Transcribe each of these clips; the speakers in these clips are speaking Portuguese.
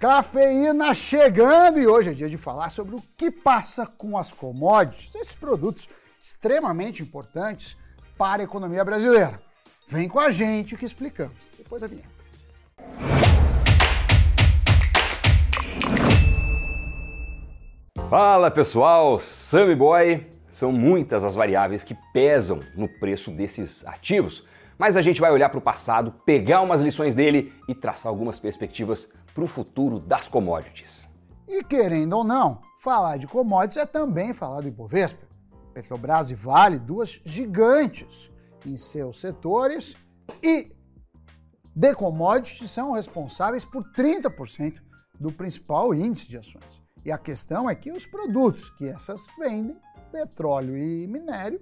Cafeína chegando e hoje é dia de falar sobre o que passa com as commodities, esses produtos extremamente importantes para a economia brasileira. Vem com a gente que explicamos. Depois a vinheta. Fala pessoal, Sammy Boy. São muitas as variáveis que pesam no preço desses ativos, mas a gente vai olhar para o passado, pegar umas lições dele e traçar algumas perspectivas para o futuro das commodities. E querendo ou não, falar de commodities é também falar do Ibovespa. Petrobras e Vale, duas gigantes em seus setores, e de commodities são responsáveis por 30% do principal índice de ações. E a questão é que os produtos que essas vendem, petróleo e minério,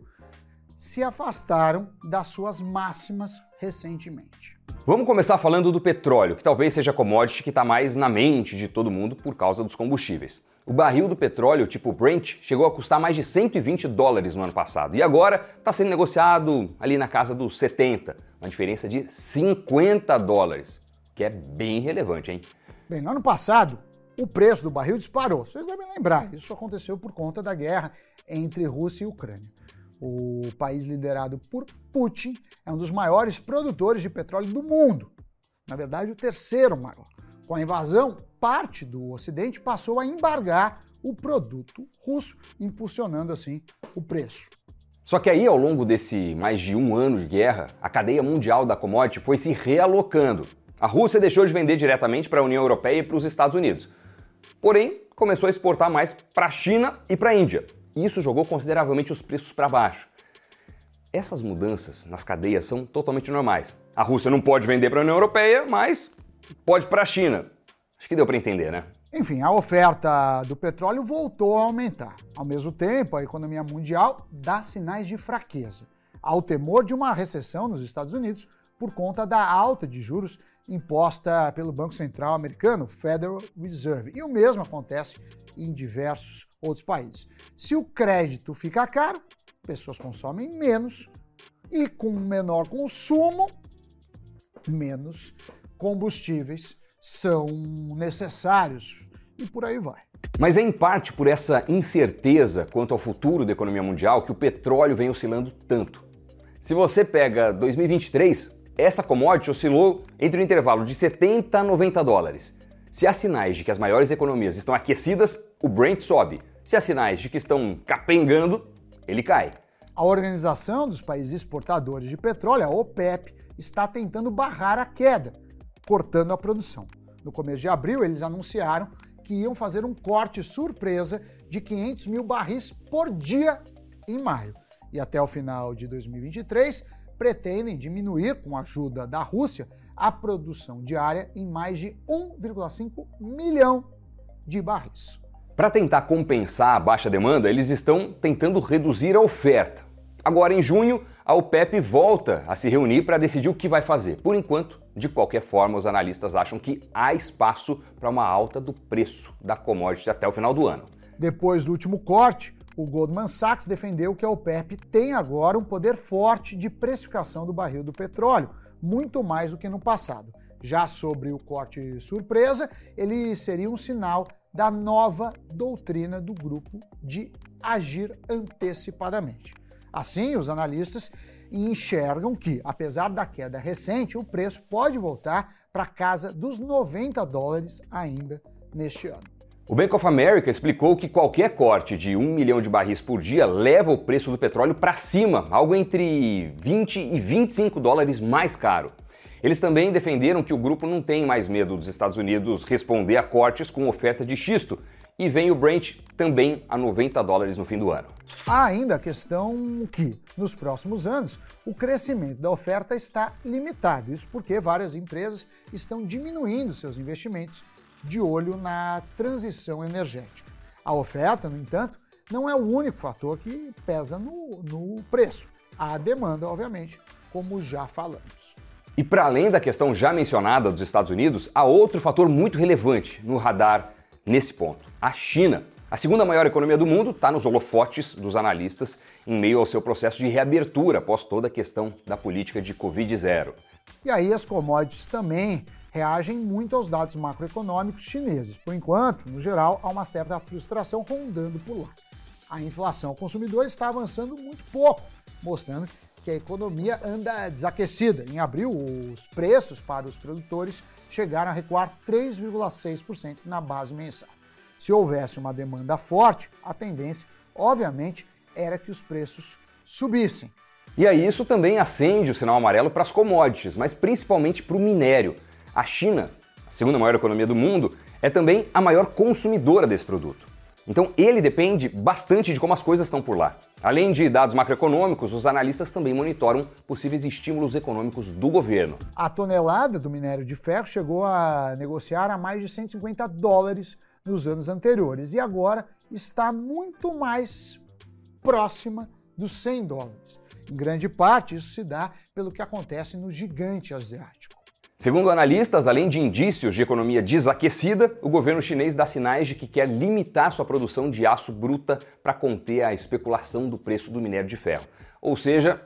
se afastaram das suas máximas recentemente. Vamos começar falando do petróleo, que talvez seja a commodity que está mais na mente de todo mundo por causa dos combustíveis. O barril do petróleo tipo Brent chegou a custar mais de 120 dólares no ano passado e agora está sendo negociado ali na casa dos 70, uma diferença de 50 dólares, que é bem relevante, hein? Bem, no ano passado, o preço do barril disparou. Vocês devem lembrar, isso aconteceu por conta da guerra entre Rússia e Ucrânia. O país liderado por Putin é um dos maiores produtores de petróleo do mundo. Na verdade, o terceiro maior. Com a invasão, parte do Ocidente passou a embargar o produto russo, impulsionando assim o preço. Só que aí, ao longo desse mais de um ano de guerra, a cadeia mundial da commodity foi se realocando. A Rússia deixou de vender diretamente para a União Europeia e para os Estados Unidos. Porém, começou a exportar mais para a China e para a Índia. E isso jogou consideravelmente os preços para baixo. Essas mudanças nas cadeias são totalmente normais. A Rússia não pode vender para a União Europeia, mas pode para a China. Acho que deu para entender, né? Enfim, a oferta do petróleo voltou a aumentar. Ao mesmo tempo, a economia mundial dá sinais de fraqueza, ao temor de uma recessão nos Estados Unidos por conta da alta de juros imposta pelo Banco Central americano, Federal Reserve. E o mesmo acontece em diversos outros países. Se o crédito fica caro, pessoas consomem menos e com menor consumo, menos combustíveis são necessários e por aí vai. Mas é em parte por essa incerteza quanto ao futuro da economia mundial que o petróleo vem oscilando tanto. Se você pega 2023, essa commodity oscilou entre o intervalo de 70 a 90 dólares. Se há sinais de que as maiores economias estão aquecidas, o Brent sobe. Se há sinais de que estão capengando, ele cai. A Organização dos Países Exportadores de Petróleo, a OPEP, está tentando barrar a queda, cortando a produção. No começo de abril, eles anunciaram que iam fazer um corte surpresa de 500 mil barris por dia em maio. E até o final de 2023, pretendem diminuir, com a ajuda da Rússia, a produção diária em mais de 1,5 milhão de barris. Para tentar compensar a baixa demanda, eles estão tentando reduzir a oferta. Agora, em junho, a OPEP volta a se reunir para decidir o que vai fazer. Por enquanto, de qualquer forma, os analistas acham que há espaço para uma alta do preço da commodity até o final do ano. Depois do último corte, o Goldman Sachs defendeu que a OPEP tem agora um poder forte de precificação do barril do petróleo, muito mais do que no passado. Já sobre o corte surpresa, ele seria um sinal da nova doutrina do grupo de agir antecipadamente. Assim, os analistas enxergam que, apesar da queda recente, o preço pode voltar para casa dos 90 dólares ainda neste ano. O Bank of America explicou que qualquer corte de 1 milhão de barris por dia leva o preço do petróleo para cima, algo entre 20 e 25 dólares mais caro. Eles também defenderam que o grupo não tem mais medo dos Estados Unidos responder a cortes com oferta de xisto e vem o Brent também a 90 dólares no fim do ano. Há ainda a questão que, nos próximos anos, o crescimento da oferta está limitado. Isso porque várias empresas estão diminuindo seus investimentos de olho na transição energética. A oferta, no entanto, não é o único fator que pesa no, no preço. A demanda, obviamente, como já falamos. E para além da questão já mencionada dos Estados Unidos, há outro fator muito relevante no radar nesse ponto: a China. A segunda maior economia do mundo está nos holofotes dos analistas em meio ao seu processo de reabertura após toda a questão da política de Covid-0. E aí as commodities também reagem muito aos dados macroeconômicos chineses. Por enquanto, no geral, há uma certa frustração rondando por lá. A inflação ao consumidor está avançando muito pouco, mostrando que a economia anda desaquecida. Em abril, os preços para os produtores chegaram a recuar 3,6% na base mensal. Se houvesse uma demanda forte, a tendência, obviamente, era que os preços subissem. E aí isso também acende o sinal amarelo para as commodities, mas principalmente para o minério. A China, a segunda maior economia do mundo, é também a maior consumidora desse produto. Então ele depende bastante de como as coisas estão por lá. Além de dados macroeconômicos, os analistas também monitoram possíveis estímulos econômicos do governo. A tonelada do minério de ferro chegou a negociar a mais de 150 dólares nos anos anteriores e agora está muito mais próxima dos 100 dólares. Em grande parte, isso se dá pelo que acontece no gigante asiático. Segundo analistas, além de indícios de economia desaquecida, o governo chinês dá sinais de que quer limitar sua produção de aço bruta para conter a especulação do preço do minério de ferro. Ou seja,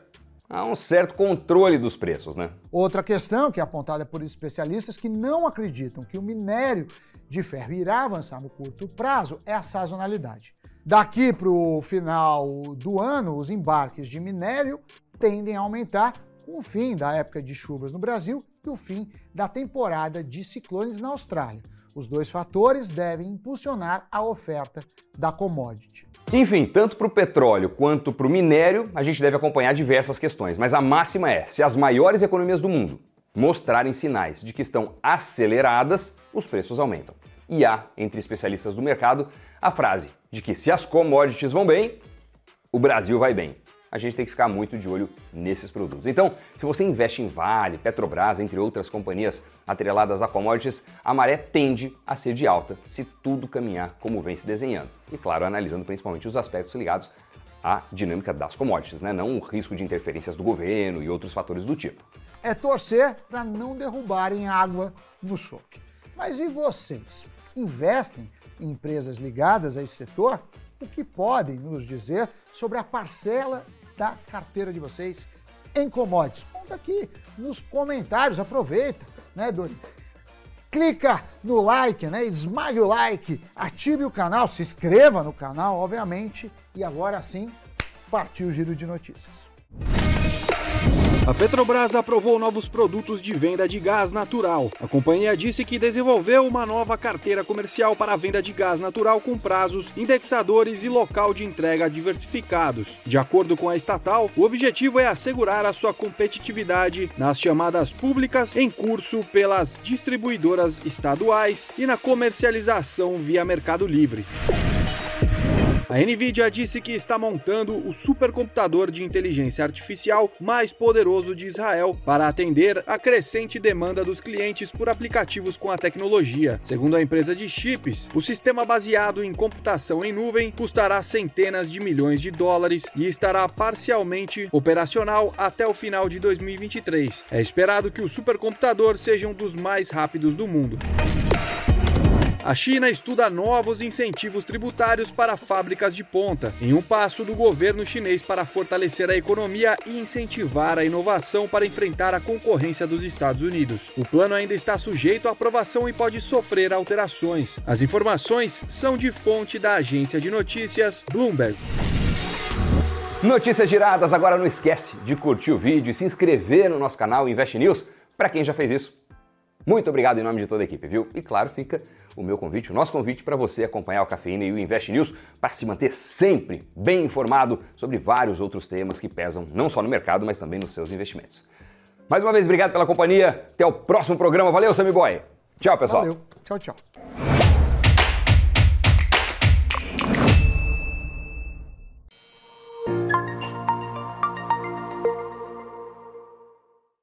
há um certo controle dos preços, né? Outra questão que é apontada por especialistas que não acreditam que o minério de ferro irá avançar no curto prazo é a sazonalidade. Daqui para o final do ano, os embarques de minério tendem a aumentar com o fim da época de chuvas no Brasil e o fim da temporada de ciclones na Austrália. Os dois fatores devem impulsionar a oferta da commodity. Enfim, tanto para o petróleo quanto para o minério, a gente deve acompanhar diversas questões, mas a máxima é: se as maiores economias do mundo mostrarem sinais de que estão aceleradas, os preços aumentam. E há, entre especialistas do mercado, a frase de que se as commodities vão bem, o Brasil vai bem a gente tem que ficar muito de olho nesses produtos. Então, se você investe em Vale, Petrobras, entre outras companhias atreladas a commodities, a maré tende a ser de alta se tudo caminhar como vem se desenhando. E claro, analisando principalmente os aspectos ligados à dinâmica das commodities, né? não o risco de interferências do governo e outros fatores do tipo. É torcer para não derrubarem água no choque. Mas e vocês? Investem em empresas ligadas a esse setor? O que podem nos dizer sobre a parcela da carteira de vocês em commodities? Conta aqui nos comentários, aproveita, né, Dori? Clica no like, né? Esmague o like, ative o canal, se inscreva no canal, obviamente. E agora sim, partiu o giro de notícias. A Petrobras aprovou novos produtos de venda de gás natural. A companhia disse que desenvolveu uma nova carteira comercial para a venda de gás natural com prazos, indexadores e local de entrega diversificados. De acordo com a estatal, o objetivo é assegurar a sua competitividade nas chamadas públicas em curso pelas distribuidoras estaduais e na comercialização via Mercado Livre. A Nvidia disse que está montando o supercomputador de inteligência artificial mais poderoso de Israel para atender a crescente demanda dos clientes por aplicativos com a tecnologia. Segundo a empresa de chips, o sistema baseado em computação em nuvem custará centenas de milhões de dólares e estará parcialmente operacional até o final de 2023. É esperado que o supercomputador seja um dos mais rápidos do mundo. A China estuda novos incentivos tributários para fábricas de ponta, em um passo do governo chinês para fortalecer a economia e incentivar a inovação para enfrentar a concorrência dos Estados Unidos. O plano ainda está sujeito à aprovação e pode sofrer alterações. As informações são de fonte da agência de notícias Bloomberg. Notícias giradas, agora não esquece de curtir o vídeo e se inscrever no nosso canal Invest News. Para quem já fez isso, muito obrigado em nome de toda a equipe, viu? E claro, fica o meu convite, o nosso convite para você acompanhar o Cafeína e o Invest News para se manter sempre bem informado sobre vários outros temas que pesam não só no mercado, mas também nos seus investimentos. Mais uma vez, obrigado pela companhia. Até o próximo programa. Valeu, Sammy Boy. Tchau, pessoal. Valeu. Tchau, tchau.